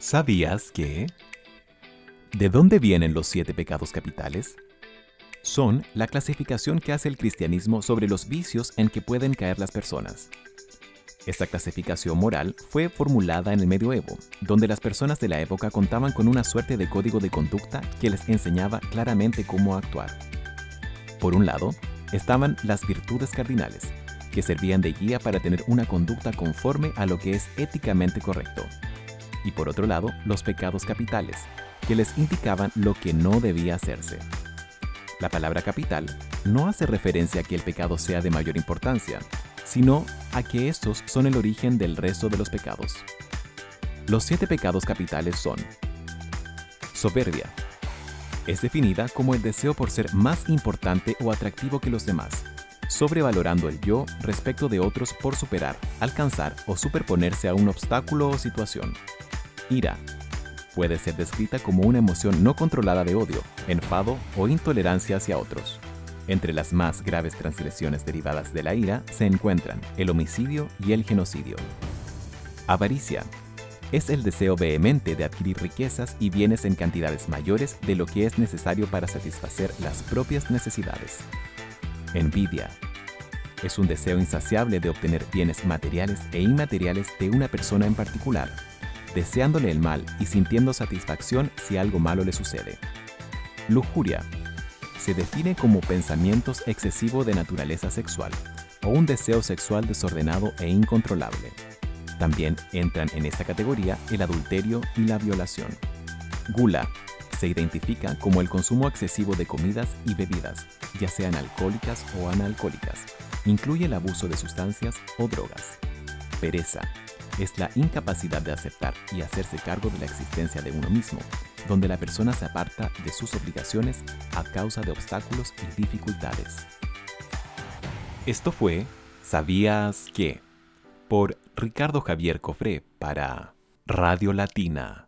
¿Sabías que? ¿De dónde vienen los siete pecados capitales? Son la clasificación que hace el cristianismo sobre los vicios en que pueden caer las personas. Esta clasificación moral fue formulada en el medioevo, donde las personas de la época contaban con una suerte de código de conducta que les enseñaba claramente cómo actuar. Por un lado, estaban las virtudes cardinales, que servían de guía para tener una conducta conforme a lo que es éticamente correcto. Y por otro lado, los pecados capitales, que les indicaban lo que no debía hacerse. La palabra capital no hace referencia a que el pecado sea de mayor importancia, sino a que estos son el origen del resto de los pecados. Los siete pecados capitales son soberbia. Es definida como el deseo por ser más importante o atractivo que los demás, sobrevalorando el yo respecto de otros por superar, alcanzar o superponerse a un obstáculo o situación. Ira. Puede ser descrita como una emoción no controlada de odio, enfado o intolerancia hacia otros. Entre las más graves transgresiones derivadas de la ira se encuentran el homicidio y el genocidio. Avaricia. Es el deseo vehemente de adquirir riquezas y bienes en cantidades mayores de lo que es necesario para satisfacer las propias necesidades. Envidia. Es un deseo insaciable de obtener bienes materiales e inmateriales de una persona en particular, deseándole el mal y sintiendo satisfacción si algo malo le sucede. Lujuria. Se define como pensamientos excesivos de naturaleza sexual o un deseo sexual desordenado e incontrolable. También entran en esta categoría el adulterio y la violación. Gula se identifica como el consumo excesivo de comidas y bebidas, ya sean alcohólicas o analcohólicas. Incluye el abuso de sustancias o drogas. Pereza es la incapacidad de aceptar y hacerse cargo de la existencia de uno mismo, donde la persona se aparta de sus obligaciones a causa de obstáculos y dificultades. Esto fue ¿Sabías qué? por Ricardo Javier Cofré para Radio Latina.